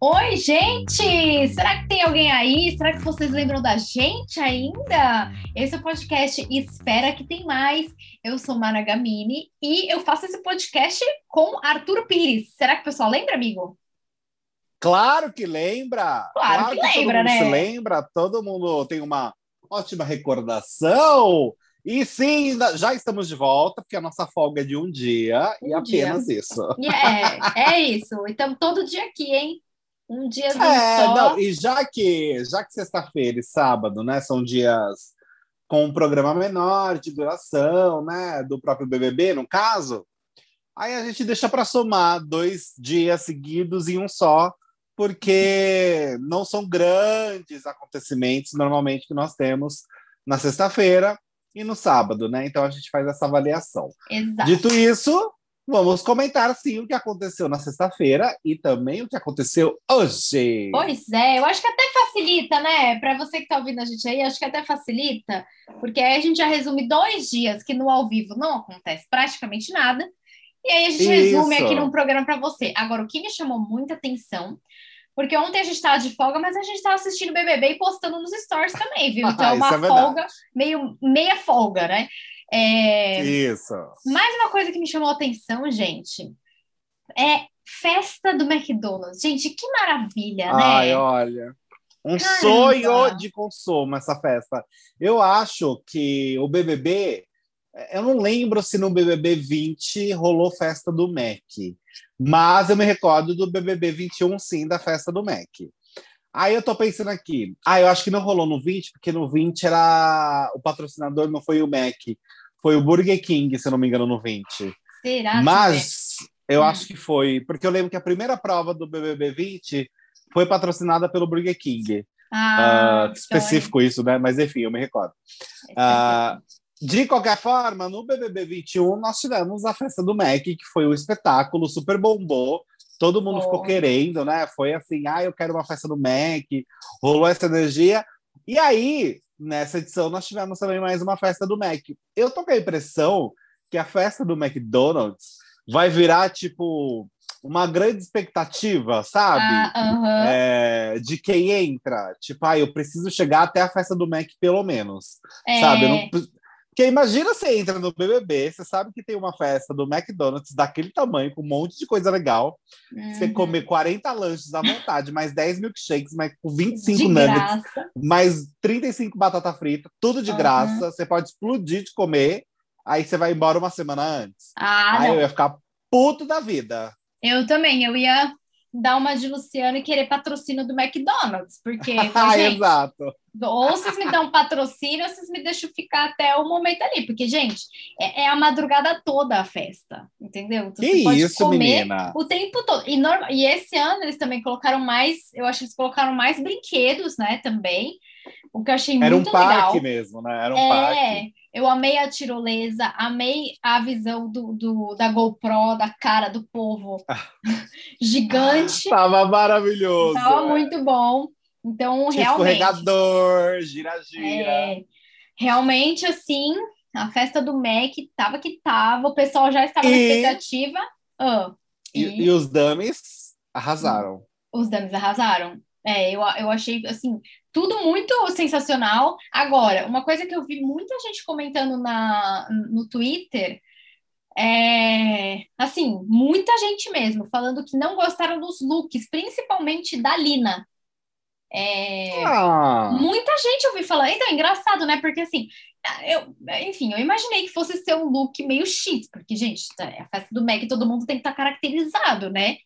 Oi, gente! Será que tem alguém aí? Será que vocês lembram da gente ainda? Esse é o podcast Espera que tem mais. Eu sou Mara Gamini e eu faço esse podcast com Arthur Pires. Será que o pessoal lembra, amigo? Claro que lembra! Claro, que, todo lembra, mundo né? Se lembra, todo mundo tem uma ótima recordação. E sim, já estamos de volta, porque a nossa folga é de um dia e Um dia. apenas isso. E É, é isso. Então, todo dia aqui, hein? Um dia É, só. não, e já que, já que sexta-feira e sábado, né, são dias com um programa menor de duração, né, do próprio BBB, no caso, aí a gente deixa para somar dois dias seguidos em um só, porque não são grandes acontecimentos normalmente que nós temos na sexta-feira e no sábado, né? Então a gente faz essa avaliação. Exato. Dito isso, vamos comentar sim o que aconteceu na sexta-feira e também o que aconteceu hoje. Pois é, eu acho que até facilita, né? Para você que está ouvindo a gente aí, acho que até facilita, porque aí a gente já resume dois dias que no ao vivo não acontece praticamente nada, e aí a gente resume Isso. aqui num programa para você. Agora, o que me chamou muita atenção, porque ontem a gente estava de folga, mas a gente estava assistindo BBB e postando nos stories também, viu? Então é Isso uma é folga, meio meia folga, né? É... Isso. Mais uma coisa que me chamou a atenção, gente, é festa do McDonald's. Gente, que maravilha, né? Ai, olha. Um Caramba. sonho de consumo essa festa. Eu acho que o BBB, eu não lembro se no BBB 20 rolou festa do Mac, mas eu me recordo do BBB 21 sim, da festa do Mac. Aí eu tô pensando aqui, ah, eu acho que não rolou no 20, porque no 20 era o patrocinador não foi o Mac, foi o Burger King, se eu não me engano, no 20. Será? Mas eu Hum. acho que foi, porque eu lembro que a primeira prova do BBB 20 foi patrocinada pelo Burger King. Ah, Ah, específico isso, né? Mas enfim, eu me recordo. então, Ah, de qualquer forma, no BBB 21 nós tivemos a festa do Mac, que foi um espetáculo, super bombou. Todo mundo Foi. ficou querendo, né? Foi assim, ah, eu quero uma festa do Mac. Rolou essa energia. E aí, nessa edição, nós tivemos também mais uma festa do Mac. Eu tô com a impressão que a festa do McDonald's vai virar, tipo, uma grande expectativa, sabe? Ah. É, de quem entra. Tipo, ah, eu preciso chegar até a festa do Mac, pelo menos. É, Sabe? Eu não... Porque imagina você entra no BBB, você sabe que tem uma festa do McDonald's daquele tamanho, com um monte de coisa legal. Você uhum. comer 40 lanches à vontade, mais 10 milkshakes, mais com 25 de nuggets, graça. mais 35 batata frita, tudo de Uhum. graça. Você pode explodir de comer, aí você vai embora uma semana antes. Ah, aí não. eu ia ficar puto da vida. Eu também, eu ia dar uma de Luciano e querer patrocínio do McDonald's, porque, Ah, exato. ou vocês me dão patrocínio, ou vocês me deixam ficar até o momento ali, porque, gente, é, é a madrugada toda a festa, entendeu? Então, Que você pode isso, comer menina? o tempo todo. E, norma- e esse ano eles também colocaram mais, eu acho que eles colocaram mais brinquedos, né, também, o que eu achei Era um muito parque legal. mesmo, né? Era um É, parque. Eu amei a tirolesa, amei a visão do, do- da GoPro, da cara do povo gigante. Tava maravilhoso. Tava é. muito bom. Então, Tinha realmente. escorregador, gira-gira. é, realmente, assim, a festa do Mac tava que tava, o pessoal já estava na E- expectativa. Ah, E, e os dummies arrasaram. os dames arrasaram. É, eu, eu achei, assim, tudo muito sensacional. Agora, uma coisa que eu vi muita gente comentando na, no Twitter é, assim, muita gente mesmo, falando que não gostaram dos looks, principalmente da Lina. É, Ah, Muita gente ouvi falar. Então, é engraçado, né? Porque assim, eu, enfim, eu imaginei que fosse ser um look meio X, porque, gente, tá, é a festa do Mac, todo mundo tem que estar caracterizado, né?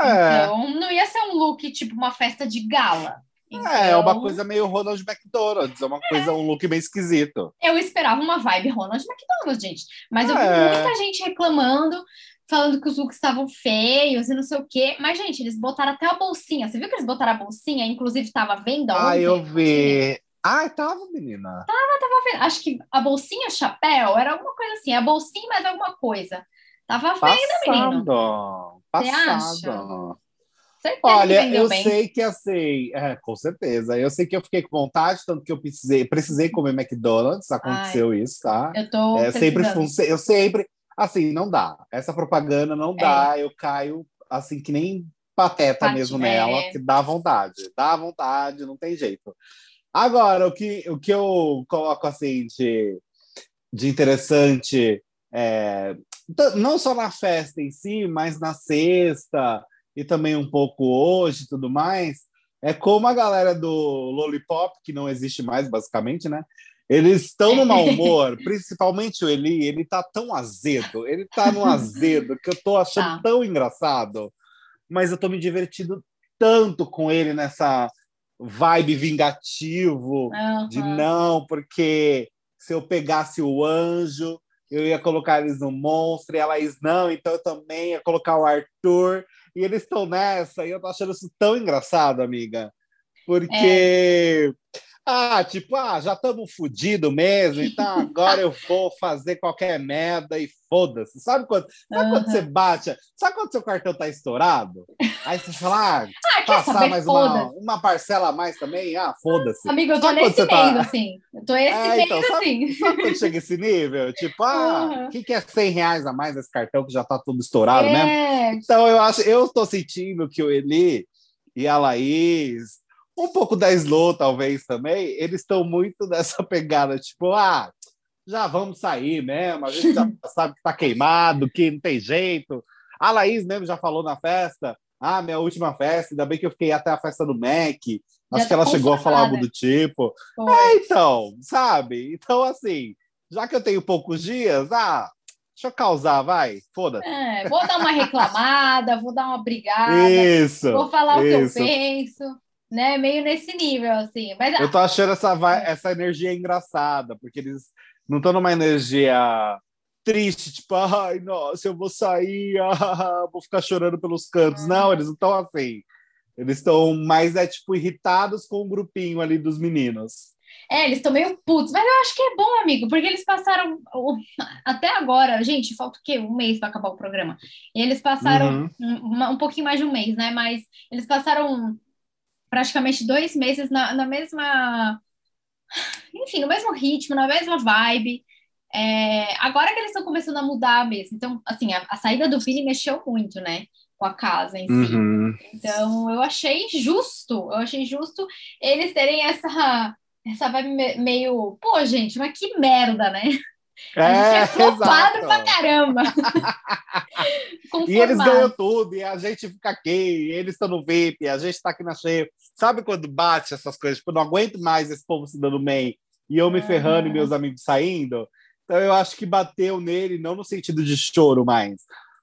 É. Então, não ia ser um look tipo uma festa de gala. É, uma Então, coisa meio Ronald McDonald's, é uma coisa, um look meio esquisito. Eu esperava uma vibe Ronald McDonald, gente. Mas eu vi É. muita gente reclamando, falando que os looks estavam feios e não sei o quê. Mas, gente, eles botaram até a bolsinha. Você viu que eles botaram a bolsinha? Inclusive, estava à venda Ah, eu vi. Ai, tava, menina. Acho que a bolsinha chapéu era alguma coisa assim. A bolsinha mais alguma coisa. Tava feia, menino. Passado. Olha, eu bem. sei que assim, é, com certeza. Eu sei que eu fiquei com vontade, tanto que eu precisei, precisei comer McDonald's, aconteceu isso, tá? Eu tô É, sempre eu sempre Assim, não dá. Essa propaganda não dá. É. Eu caio assim que nem pateta Pat mesmo é. nela, que dá vontade. Dá vontade, não tem jeito. Agora, o que, o que eu coloco assim de, de interessante, é, não só na festa em si, mas na sexta e também um pouco hoje e tudo mais, é como a galera do Lollipop, que não existe mais, basicamente, né? Eles estão no mau humor, principalmente o Eli, ele tá tão azedo, ele tá no azedo que eu tô achando tá. tão engraçado, mas eu tô me divertindo tanto com ele nessa vibe vingativo uhum. de não, porque se eu pegasse o anjo, eu ia colocar eles no monstro, e a Laís não, então eu também ia colocar o Arthur, e eles estão nessa, e eu tô achando isso tão engraçado, amiga, porque... É ah, tipo, ah, já estamos fodidos mesmo, então agora eu vou fazer qualquer merda e foda-se. Sabe, quando, sabe uhum. quando você bate? Sabe quando seu cartão tá estourado? Aí você fala, ah, ah passar saber, mais uma, uma parcela a mais também? Ah, foda-se. Amigo, eu tô sabe nesse tá meio, tá... assim. Eu tô esse é, então, sabe, assim. Sabe quando chega esse nível? Tipo, ah, o uhum. que, que é 100 reais a mais nesse cartão que já tá tudo estourado é. mesmo? Então eu acho, eu tô sentindo que o Eli e a Laís um pouco da Slow, talvez, também, eles estão muito nessa pegada, tipo, ah, já vamos sair mesmo, a gente já sabe que tá queimado, que não tem jeito. A Laís mesmo já falou na festa, ah, minha última festa, ainda bem que eu fiquei até a festa do Mac. Acho já que ela chegou a falar algo do tipo. Foi. É, então, sabe? Então, assim, já que eu tenho poucos dias, ah, deixa eu causar, vai, foda-se. É, vou dar uma reclamada, vou dar uma brigada. Isso. Vou falar isso. o que eu penso né? Meio nesse nível, assim. Mas, eu tô achando essa, essa energia engraçada, porque eles não estão numa energia triste, tipo, ai, nossa, eu vou sair, ah, vou ficar chorando pelos cantos. Não, eles não estão assim. Eles estão mais, é, tipo, irritados com o grupinho ali dos meninos. É, eles estão meio putos, mas eu acho que é bom, amigo, porque eles passaram até agora, gente, falta o quê? Um mês para acabar o programa. E eles passaram uhum. um, um, pouquinho mais de um mês, né? Mas eles passaram praticamente dois meses na, na mesma. Enfim, no mesmo ritmo, na mesma vibe. É, agora que eles estão começando a mudar mesmo. Então, assim, a, a, saída do Vini mexeu muito, né? Com a casa em si. Uhum. Então, eu achei justo. Eu achei justo eles terem essa, essa vibe meio. Pô, gente, mas que merda, né? É, a gente é flopado pra caramba. e eles ganham tudo, e a gente fica aqui, eles estão no VIP, a gente tá aqui na cheia. Sabe quando bate essas coisas? Tipo, eu não aguento mais esse povo se dando bem e eu me uhum. ferrando e meus amigos saindo. Então eu acho que bateu nele, não no sentido de choro mais,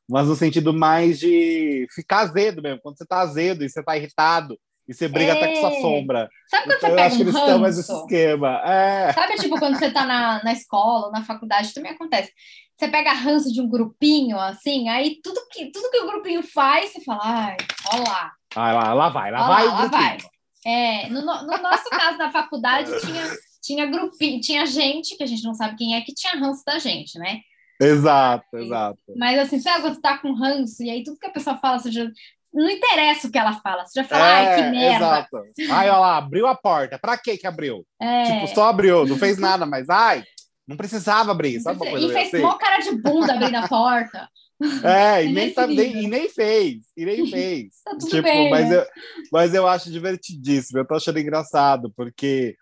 mas no sentido mais de ficar azedo mesmo. Quando você tá azedo e você tá irritado, e você briga é. até com sua sombra. Sabe quando então, você pega eu acho um que eles estão mais esquema. É. Sabe, tipo, quando você tá na, na escola, na faculdade, também acontece. Você pega ranço de um grupinho, assim, aí tudo que, tudo que o grupinho faz, você fala, ai, ó lá. Ah, lá, lá vai, lá vai lá, lá vai. É, no, no nosso caso, na faculdade, tinha, tinha grupinho, tinha gente, que a gente não sabe quem é, que tinha ranço da gente, né? Exato, exato. Mas assim, sabe quando você tá com ranço, e aí tudo que a pessoa fala, você já, não interessa o que ela fala. Você já fala, é, ai, que é, merda. Exato. Ai, olha lá, abriu a porta. Pra que que abriu? É. Tipo, só abriu, não fez nada, mas ai, não precisava abrir. Sabe uma coisa e fez assim? mó cara de bunda abrindo a porta. É, e nem, tá, nem, e nem fez, e nem fez. tá tudo tipo, bem, mas, né? eu, mas eu acho divertidíssimo, eu tô achando engraçado, porque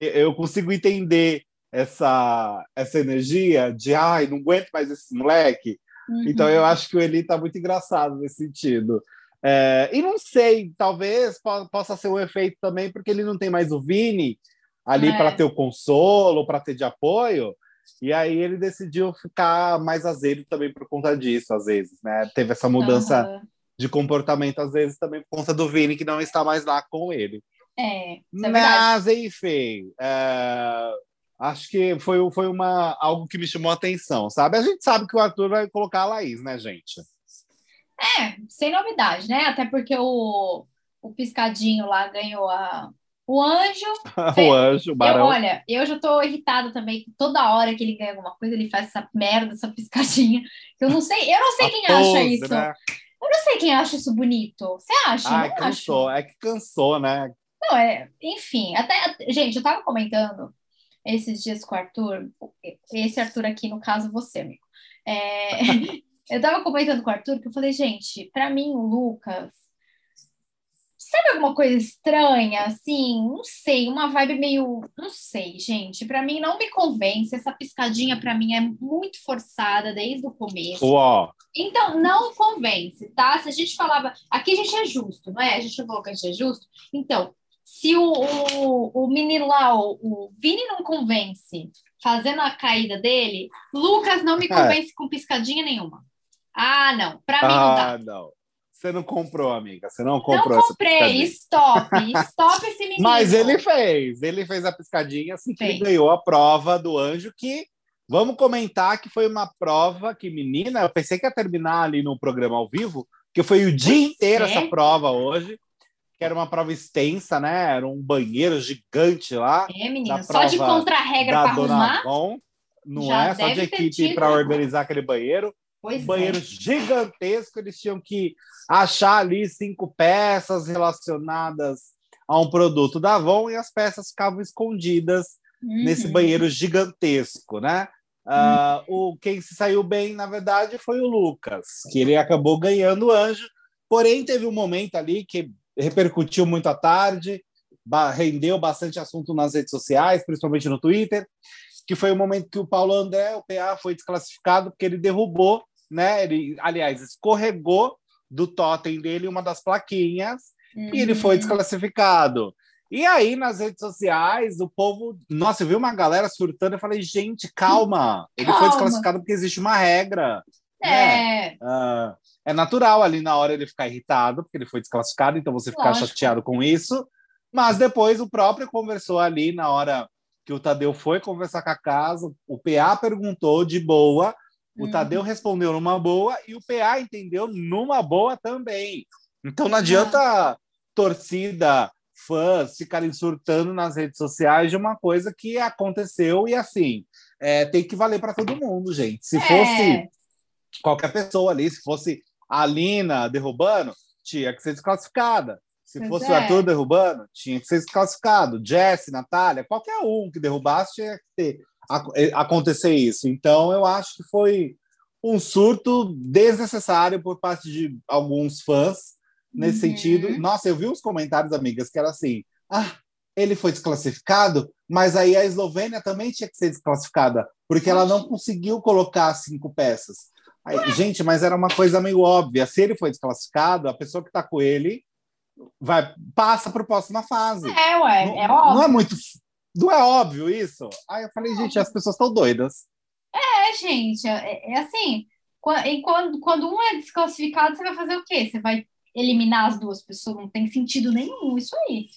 eu consigo entender essa, essa energia de ai, não aguento mais esse moleque. Uhum. Então eu acho que o Eli tá muito engraçado nesse sentido. É, e não sei, talvez possa ser um efeito também, porque ele não tem mais o Vini ali é. para ter o consolo, para ter de apoio, e aí ele decidiu ficar mais azedo também por conta disso, às vezes, né? Teve essa mudança uhum. de comportamento, às vezes, também por conta do Vini, que não está mais lá com ele. É, é Mas, enfim, é, acho que foi, foi uma, algo que me chamou a atenção, sabe? A gente sabe que o Arthur vai colocar a Laís, né, gente? É, sem novidade, né? Até porque o, o Piscadinho lá ganhou a, o anjo. o anjo, o barão. Eu, olha, eu já tô irritada também. Toda hora que ele ganha alguma coisa, ele faz essa merda, essa piscadinha. Eu não sei, eu não sei quem pose, acha isso. Né? Eu não sei quem acha isso bonito. Você acha? Ah, não cansou. Acho. É que cansou, né? Não, é. Enfim, até. Gente, eu tava comentando esses dias com o Arthur. Esse Arthur aqui, no caso, você, amigo. É, eu tava comentando com o Arthur que eu falei, gente, para mim o Lucas Sabe alguma coisa estranha, assim? Não sei, uma vibe meio. Não sei, gente. Para mim não me convence. Essa piscadinha para mim é muito forçada desde o começo. Uó. Então, não convence, tá? Se a gente falava. Aqui a gente é justo, não é? A gente não falou que a gente é justo. Então, se o, o, o menino lá, o, o Vini não convence fazendo a caída dele, Lucas não me é. convence é. com piscadinha nenhuma. Ah, não. Para mim ah, não dá. Não. Você não comprou, amiga. Você não comprou. Não comprei. Stop. Stop esse menino. Mas ele fez. Ele fez a piscadinha assim que ganhou a prova do anjo que vamos comentar que foi uma prova que menina, eu pensei que ia terminar ali no programa ao vivo, que foi o dia inteiro é. essa prova hoje. Que era uma prova extensa, né? Era um banheiro gigante lá. É, menina, só de contra-regra para arrumar. Von, não é? Só de equipe para organizar aquele banheiro. Pois um banheiro é. gigantesco, eles tinham que achar ali cinco peças relacionadas a um produto da Avon e as peças ficavam escondidas uhum. nesse banheiro gigantesco, né? Uh, o quem se saiu bem, na verdade, foi o Lucas, que ele acabou ganhando o anjo. Porém, teve um momento ali que repercutiu muito à tarde, rendeu bastante assunto nas redes sociais, principalmente no Twitter, que foi o momento que o Paulo André, o PA, foi desclassificado porque ele derrubou né? Ele, aliás, escorregou do totem dele uma das plaquinhas uhum. e ele foi uhum. desclassificado. E aí, nas redes sociais, o povo. Nossa, eu vi uma galera surtando. Eu falei, gente, calma. Ele calma. foi desclassificado porque existe uma regra. É. Né? Uh, é natural ali na hora ele ficar irritado, porque ele foi desclassificado, então você ficar Lógico. chateado com isso. Mas depois o próprio conversou ali na hora que o Tadeu foi conversar com a casa. O PA perguntou de boa o Tadeu uhum. respondeu numa boa e o PA entendeu numa boa também. Então não adianta torcida, fãs ficarem surtando nas redes sociais de uma coisa que aconteceu e assim, é, tem que valer para todo mundo, gente. Se é. fosse qualquer pessoa ali, se fosse a Lina derrubando, tinha que ser desclassificada. Se pois fosse é. o Arthur derrubando, tinha que ser desclassificado. Jesse, Natália, qualquer um que derrubasse tinha que ter acontecer isso. Então, eu acho que foi um surto desnecessário por parte de alguns fãs nesse uhum. sentido. Nossa, eu vi uns comentários, amigas, que era assim: ah, ele foi desclassificado, mas aí a Eslovênia também tinha que ser desclassificada, porque ela não conseguiu colocar cinco peças. Aí, gente, mas era uma coisa meio óbvia. Se ele foi desclassificado, a pessoa que está com ele vai passa para a próxima fase. É, ué, não, é óbvio. Não é muito não é óbvio isso? Aí eu falei, gente, as pessoas estão doidas. É, gente, é, é assim, quando, quando um é desclassificado, você vai fazer o quê? Você vai eliminar as duas pessoas? Não tem sentido nenhum isso aí.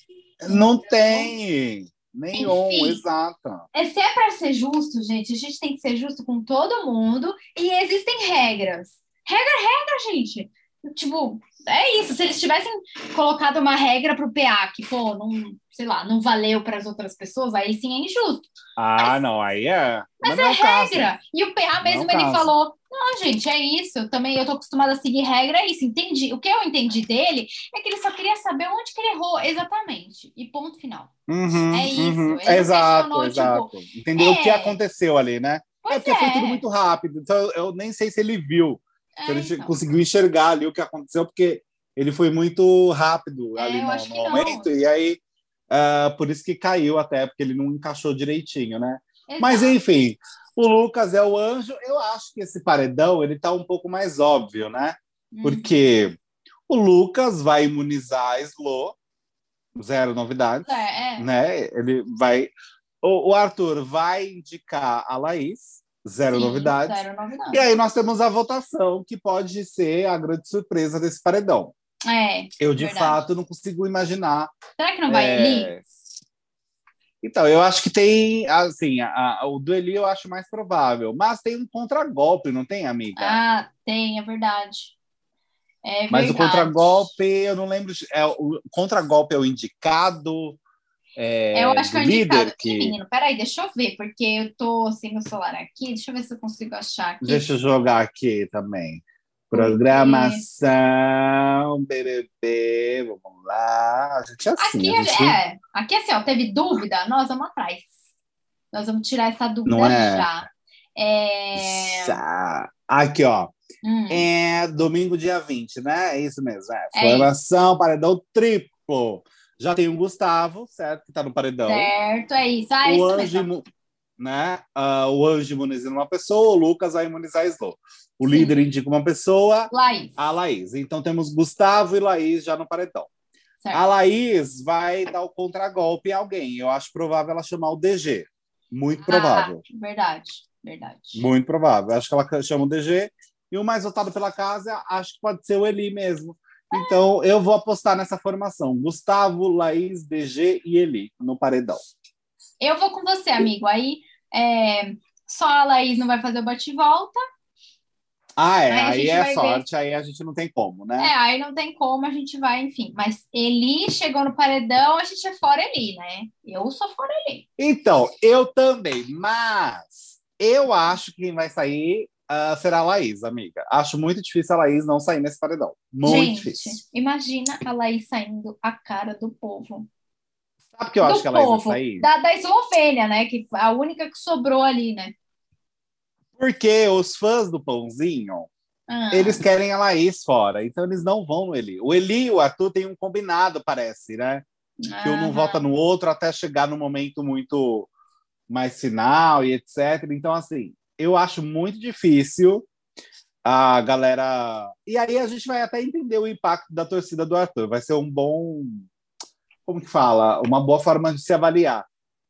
Não tem. Nenhum, Enfim, exato. É, se é para ser justo, gente, a gente tem que ser justo com todo mundo e existem regras. Regra, regra, gente. Tipo, é isso. Se eles tivessem colocado uma regra para o PA que, pô, não, sei lá, não valeu para as outras pessoas, aí sim é injusto. Ah, mas, não, aí é. Mas, mas é, é regra. Caso. E o PA mesmo não ele caso. falou: não, gente, é isso. Eu também eu tô acostumada a seguir regra, é isso. Entendi. O que eu entendi dele é que ele só queria saber onde que ele errou exatamente. E ponto final. Uhum, é isso. Uhum. Exato, exato. Tipo, Entendeu é... o que aconteceu ali, né? Pois é porque foi tudo é. muito rápido. Então eu nem sei se ele viu é, ele então. conseguiu enxergar ali o que aconteceu, porque ele foi muito rápido é, ali no, no momento, e aí uh, por isso que caiu até, porque ele não encaixou direitinho, né? Exato. Mas enfim, o Lucas é o anjo. Eu acho que esse paredão ele tá um pouco mais óbvio, né? Uhum. Porque o Lucas vai imunizar a Slo, zero novidades, é, é. né? Ele vai. O, o Arthur vai indicar a Laís, Zero, Sim, novidades. zero novidades. E aí nós temos a votação, que pode ser a grande surpresa desse paredão. É. Eu, de verdade. fato, não consigo imaginar. Será que não vai é... Eli? Então, eu acho que tem, assim, a, a, o do Eli eu acho mais provável, mas tem um contragolpe, não tem, amiga? Ah, tem, é verdade. É mas o contragolpe, eu não lembro. É, o contragolpe é o indicado, é, eu acho que é líder que... menino. Peraí, deixa eu ver, porque eu tô sem meu celular aqui. Deixa eu ver se eu consigo achar aqui. Deixa eu jogar aqui também. Programação, BBB, vamos lá. A gente é assim. Aqui, gente... é, aqui assim, ó, teve dúvida, nós vamos atrás. Nós vamos tirar essa dúvida Não é? já. É... Já. Aqui, ó. Hum, É domingo, dia 20, né? É isso mesmo. É. É Formação, paredão triplo. Já tem o Gustavo, certo? Que tá no paredão. certo, é isso. Ah, o isso Anjo, mesmo. né? Ah, o Anjo imunizando uma pessoa, o Lucas vai imunizar a Slow. O Sim. líder indica uma pessoa, Laís. a Laís. Então temos Gustavo e Laís já no paredão. Certo. A Laís vai dar o contragolpe em alguém. Eu acho provável ela chamar o DG. Muito provável. Ah, verdade, verdade. Muito provável. Acho que ela chama o DG. E o mais votado pela casa, acho que pode ser o Eli mesmo. Então, eu vou apostar nessa formação. Gustavo, Laís, DG e Eli no paredão. Eu vou com você, amigo. Aí é, só a Laís não vai fazer o bate-volta. Ah, é. Aí Aí, é sorte, aí a gente não tem como, né? É, aí não tem como, a gente vai, enfim. Mas Eli chegou no paredão, a gente é fora Eli, né? Eu sou fora Eli. Então, eu também, mas eu acho que quem vai sair ah, será a Laís, amiga. Acho muito difícil a Laís não sair nesse paredão. Muito gente, difícil. imagina a Laís saindo a cara do povo. Sabe que eu acho do que a Laís vai povo, sair? da, da Eslovênia, né? Que a única que sobrou ali, né? Porque os fãs do Pãozinho, Ah, eles querem a Laís fora, então eles não vão no Eli. O Eli e o Arthur têm um combinado, parece, né? Que um não vota no outro até chegar no momento muito mais final e etc. Então, assim, eu acho muito difícil a galera. E aí a gente vai até entender o impacto da torcida do Arthur. Vai ser um bom. Como que fala? Uma boa forma de se avaliar.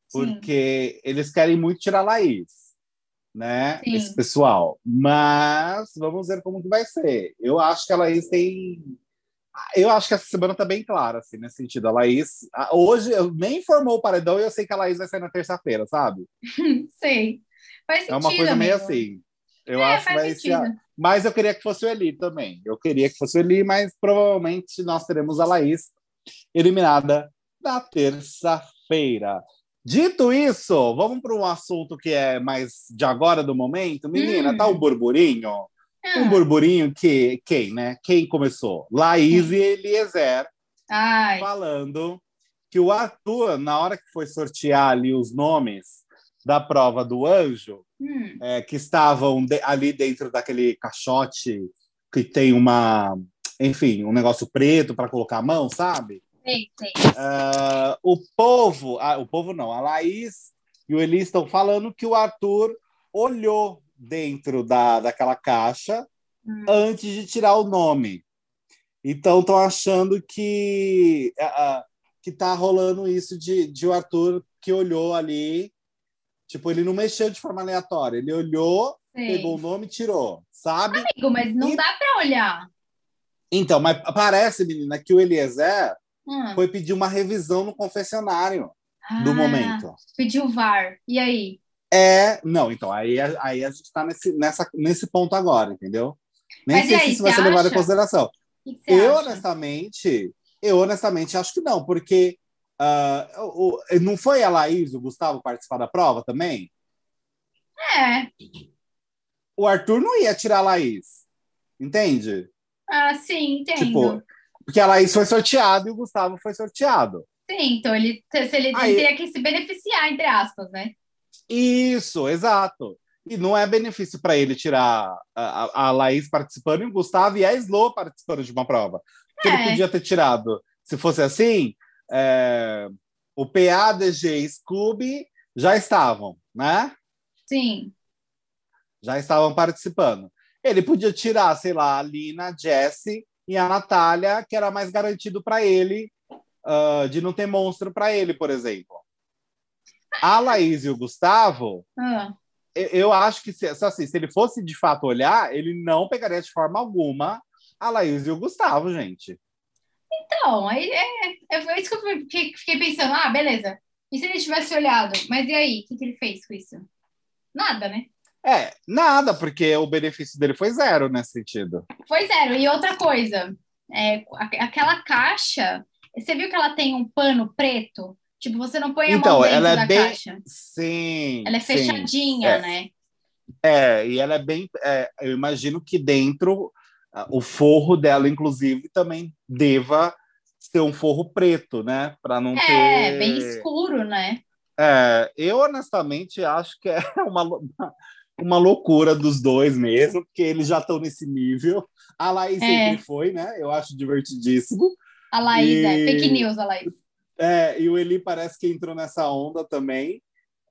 Sim. Porque eles querem muito tirar a Laís, né? Sim. Esse pessoal. Mas vamos ver como que vai ser. Eu acho que a Laís tem. Eu acho que essa semana tá bem clara, assim, nesse sentido. A Laís. Hoje eu nem formou o paredão e eu sei que a Laís vai sair na terça-feira, sabe? Sei. Faz sentido, É uma coisa meio amigo. assim. Eu É, acho que faz vai ser. a- sentido. Mas eu queria que fosse o Eli também. Eu queria que fosse o Eli, mas provavelmente nós teremos a Laís eliminada na terça-feira. Dito isso, vamos para um assunto que é mais de agora do momento. Menina, Hum. tá um burburinho. Ah, Um burburinho que quem, né? Quem começou? Laís e Eliezer Ai, falando que o Arthur, na hora que foi sortear ali os nomes da prova do anjo, hum, é, que estavam de- ali dentro daquele caixote que tem uma, enfim, um negócio preto para colocar a mão, sabe? sei, sei. Ah, o povo, ah, o povo não, a Laís e o Eli estão falando que o Arthur olhou dentro da, daquela caixa Hum. antes de tirar o nome. Então estão achando que ah, que tá rolando isso de, de o Arthur que olhou ali, tipo, ele não mexeu de forma aleatória, ele olhou sei. pegou o nome e tirou, sabe? Amigo, mas não E- dá pra olhar. Então, mas parece, menina, que o Eliezer Hum. foi pedir uma revisão no confessionário do Ah, momento. Pediu VAR. E aí? É, não, então, aí, a- aí a gente está nesse, nessa, nesse ponto agora, entendeu? Nem Mas sei aí, se isso vai ser levado em consideração. Eu, acha? honestamente, eu honestamente acho que não, porque o- não foi a Laís, o Gustavo participar da prova também? É. O Arthur não ia tirar a Laís, entende? Ah, sim, entendo. Tipo, porque a Laís foi sorteada e o Gustavo foi sorteado. Sim, então ele, se ele, Aí- teria que se beneficiar, entre aspas, né? Isso, exato. E não é benefício para ele tirar a, a, a Laís participando e o Gustavo e a Slo participando de uma prova. É. ele podia ter tirado, se fosse assim, é, o PA, DG e Scooby já estavam, né? Sim. Já estavam participando. Ele podia tirar, sei lá, a Lina, a Jessie e a Natália, que era mais garantido para ele ah, de não ter monstro para ele, por exemplo. A Laís e o Gustavo, Ah, eu- eu acho que se, assim, se ele fosse de fato olhar, ele não pegaria de forma alguma a Laís e o Gustavo, gente. Então, aí é, é, foi isso que eu fiquei, pensando. Ah, beleza. E se ele tivesse olhado? Mas e aí? O que, que ele fez com isso? Nada, né? É, nada, porque o benefício dele foi zero nesse sentido. Foi zero. E outra coisa, é, aquela caixa, você viu que ela tem um pano preto? Tipo, você não põe a Então, mão dentro ela é da bem- caixa. Sim. Ela é sim. fechadinha, É. né? É, e ela é bem. é, eu imagino que dentro o forro dela, inclusive, também deva ser um forro preto, né? Para não É, ter. bem escuro, né? É, eu honestamente acho que é uma, uma loucura dos dois mesmo, porque eles já estão nesse nível. A Laís é. sempre foi, né? Eu acho divertidíssimo. A Laís, e... é. Fake news, a Laís. É, e o Eli parece que entrou nessa onda também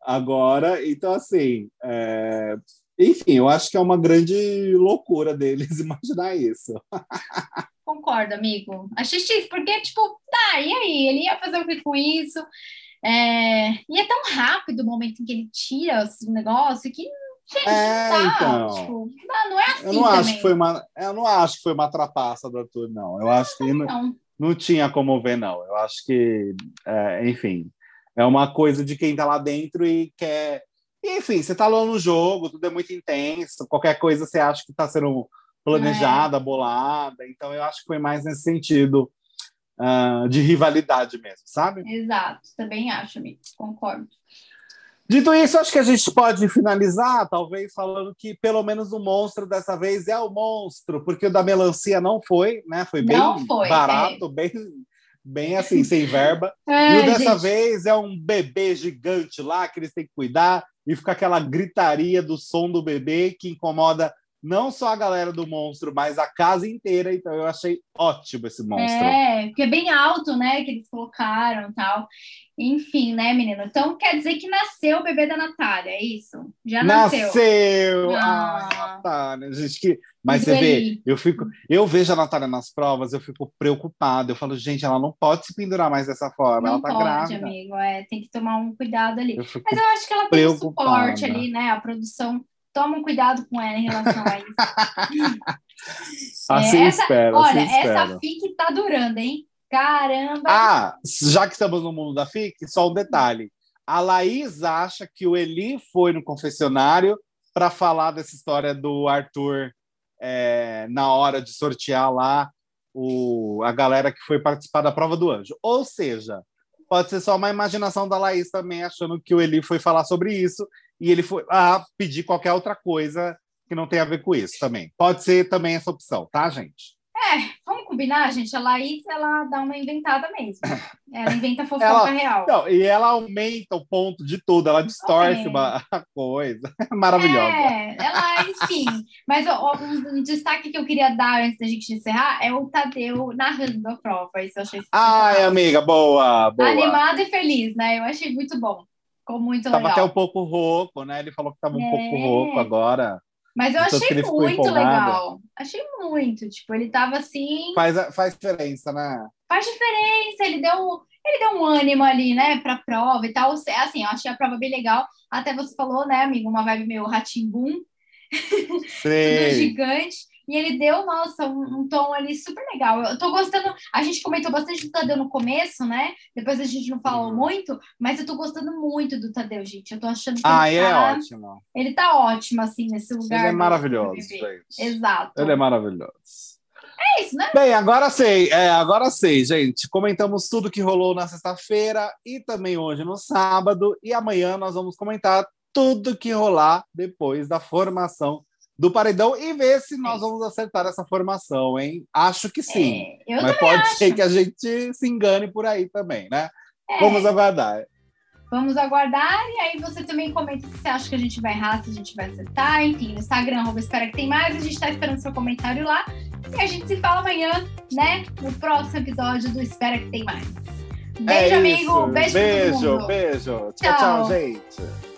agora. Então, assim, é... enfim, eu acho que é uma grande loucura deles imaginar isso. Concordo, amigo. Achei X, porque, tipo, tá, e aí? Ele ia fazer o que com isso? É... E é tão rápido o momento em que ele tira o negócio que Gente, é, tá, então, tipo, não, não, é assim. Eu não também. acho que foi uma, eu não acho que foi uma trapaça do Arthur, não. Eu acho que não, não, não tinha como ver, não. Eu acho que, é, enfim, é uma coisa de quem tá lá dentro e quer. Enfim, você tá lá no jogo, tudo é muito intenso, qualquer coisa você acha que está sendo planejada, é. bolada. Então, eu acho que foi mais nesse sentido uh, de rivalidade mesmo, sabe? Exato, também acho, amigo, concordo. Dito isso, acho que a gente pode finalizar, talvez, falando que pelo menos o monstro dessa vez é o monstro, porque o da melancia não foi, né? Foi bem foi, barato, é. bem, bem assim, sem verba. É, e o dessa gente... vez é um bebê gigante lá que eles têm que cuidar e fica aquela gritaria do som do bebê que incomoda não só a galera do monstro, mas a casa inteira. Então eu achei ótimo esse monstro. É, porque é bem alto, né? Que eles colocaram tal. Enfim, né, menino? Então quer dizer que nasceu o bebê da Natália, é isso? Já nasceu. Nasceu! Ah. Ai, Natália, gente, que. Mas você vê, eu fico, eu vejo a Natália nas provas, eu fico preocupado. Eu falo, gente, ela não pode se pendurar mais dessa forma. Não ela tá pode, grávida. amigo, é, tem que tomar um cuidado ali. Eu Mas eu acho que ela tem um suporte ali, né? A produção toma um cuidado com ela em relação a isso. assim é, essa, espero. Olha, assim essa espero. FIC tá durando, hein? Caramba! Ah, já que estamos no mundo da FIC, só um detalhe. A Laís acha que o Eli foi no confessionário para falar dessa história do Arthur é, na hora de sortear lá o, a galera que foi participar da prova do anjo. Ou seja, pode ser só uma imaginação da Laís também, achando que o Eli foi falar sobre isso e ele foi a pedir qualquer outra coisa que não tem a ver com isso também. Pode ser também essa opção, tá, gente? É, vamos combinar, gente. A Laís, ela dá uma inventada mesmo. Ela inventa fofoca ela, real. Não, e ela aumenta o ponto de tudo, ela distorce é. uma coisa. Maravilhosa. É, ela, enfim. Mas ó, um destaque que eu queria dar antes da gente encerrar é o Tadeu narrando a prova. Isso eu achei Ai, amiga, boa, boa. Animado e feliz, né? Eu achei muito bom. Ficou muito tava legal. até um pouco rouco, né? Ele falou que tava um é. pouco rouco agora. Mas eu achei muito legal. Achei muito. Tipo, ele tava assim. Faz, faz diferença, né? Faz diferença. Ele deu, ele deu um ânimo ali, né, pra prova e tal. Assim, eu achei a prova bem legal. Até você falou, né, amigo, uma vibe meio ratimbum. Tudo gigante. E ele deu, nossa, um, um, tom ali super legal. Eu tô gostando. A gente comentou bastante do Tadeu no começo, né? Depois a gente não falou uhum. muito, mas eu tô gostando muito do Tadeu, gente. Eu tô achando que ah, ele, ele tá, é ótimo. Ele tá ótimo, assim, nesse lugar. Ele é maravilhoso, gente. Exato. Ele é maravilhoso. É isso, né? Bem, agora sei, é, agora sei, gente. Comentamos tudo que rolou na sexta-feira e também hoje no sábado. E amanhã nós vamos comentar tudo que rolar depois da formação do paredão e ver se nós vamos acertar essa formação, hein? Acho que sim. É, mas pode acho. ser que a gente se engane por aí também, né? É. Vamos aguardar. Vamos aguardar e aí você também comenta se você acha que a gente vai errar, se a gente vai acertar. Enfim, no Instagram, arroba espera que tem mais. A gente está esperando seu comentário lá. E a gente se fala amanhã, né? No próximo episódio do Espera que tem mais. Beijo, é amigo. Beijo, beijo, beijo. Tchau, tchau, tchau gente.